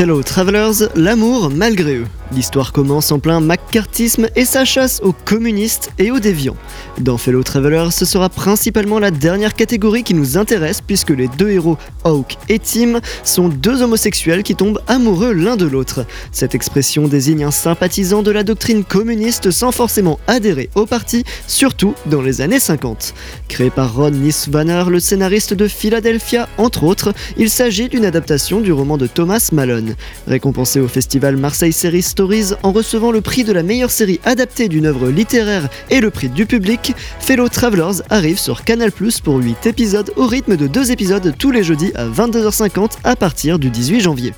Fellow Travelers, l'amour malgré eux. L'histoire commence en plein McCarthyisme et sa chasse aux communistes et aux déviants. Dans Fellow Travelers, ce sera principalement la dernière catégorie qui nous intéresse puisque les deux héros, Hawk et Tim, sont deux homosexuels qui tombent amoureux l'un de l'autre. Cette expression désigne un sympathisant de la doctrine communiste sans forcément adhérer au parti, surtout dans les années 50. Créé par Ron Nisvaner, le scénariste de Philadelphia, entre autres, il s'agit d'une adaptation du roman de Thomas Malone. Récompensé au festival Marseille Series en recevant le prix de la meilleure série adaptée d'une œuvre littéraire et le prix du public, Fellow Travelers arrive sur Canal Plus pour 8 épisodes au rythme de 2 épisodes tous les jeudis à 22h50 à partir du 18 janvier.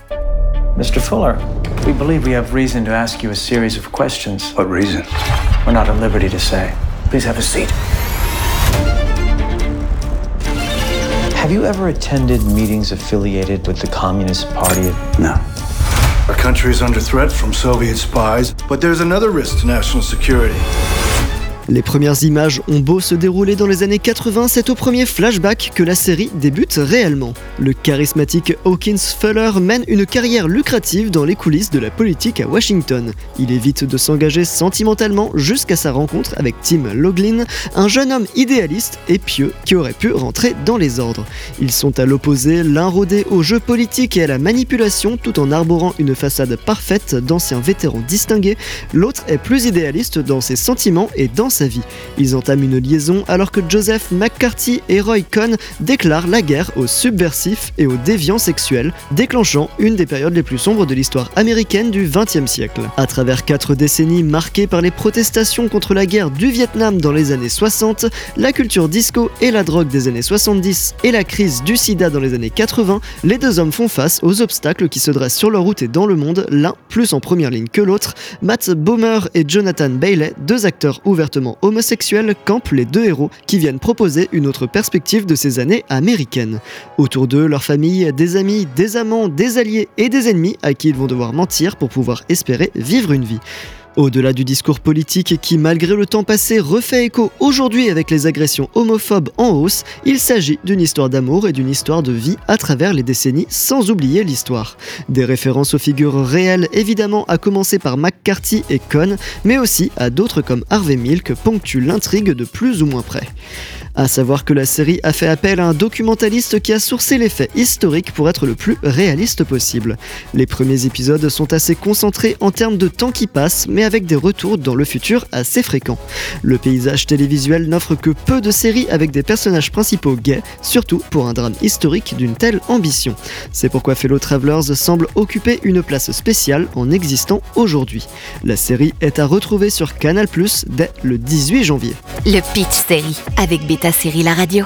Mr. Fuller, we believe we have reason to ask you a series of questions. What reason? We're not at liberty to say. Please have a seat. Have you ever attended meetings affiliated with the Communist Party? No. Our country is under threat from Soviet spies, but there's another risk to national security. Les premières images ont beau se dérouler dans les années 80, c'est au premier flashback que la série débute réellement. Le charismatique Hawkins Fuller mène une carrière lucrative dans les coulisses de la politique à Washington. Il évite de s'engager sentimentalement jusqu'à sa rencontre avec Tim Loglin, un jeune homme idéaliste et pieux qui aurait pu rentrer dans les ordres. Ils sont à l'opposé, l'un rodé au jeu politique et à la manipulation tout en arborant une façade parfaite d'anciens vétérans distingués, l'autre est plus idéaliste dans ses sentiments et dans vie. Ils entament une liaison alors que Joseph McCarthy et Roy Cohn déclarent la guerre aux subversifs et aux déviants sexuels, déclenchant une des périodes les plus sombres de l'histoire américaine du XXe siècle. À travers quatre décennies marquées par les protestations contre la guerre du Vietnam dans les années 60, la culture disco et la drogue des années 70 et la crise du sida dans les années 80, les deux hommes font face aux obstacles qui se dressent sur leur route et dans le monde, l'un plus en première ligne que l'autre. Matt Bomer et Jonathan Bailey, deux acteurs ouvertement homosexuels campent les deux héros qui viennent proposer une autre perspective de ces années américaines. Autour d'eux, leur famille, des amis, des amants, des alliés et des ennemis à qui ils vont devoir mentir pour pouvoir espérer vivre une vie. Au-delà du discours politique qui, malgré le temps passé, refait écho aujourd'hui avec les agressions homophobes en hausse, il s'agit d'une histoire d'amour et d'une histoire de vie à travers les décennies, sans oublier l'histoire. Des références aux figures réelles, évidemment, à commencer par McCarthy et Cohn, mais aussi à d'autres comme Harvey Milk ponctuent l'intrigue de plus ou moins près. À savoir que la série a fait appel à un documentaliste qui a sourcé les faits historiques pour être le plus réaliste possible. Les premiers épisodes sont assez concentrés en termes de temps qui passe, avec des retours dans le futur assez fréquents. Le paysage télévisuel n'offre que peu de séries avec des personnages principaux gays, surtout pour un drame historique d'une telle ambition. C'est pourquoi Fellow Travelers semble occuper une place spéciale en existant aujourd'hui. La série est à retrouver sur Canal+, dès le 18 janvier. Le Pitch Série avec Beta Série La Radio.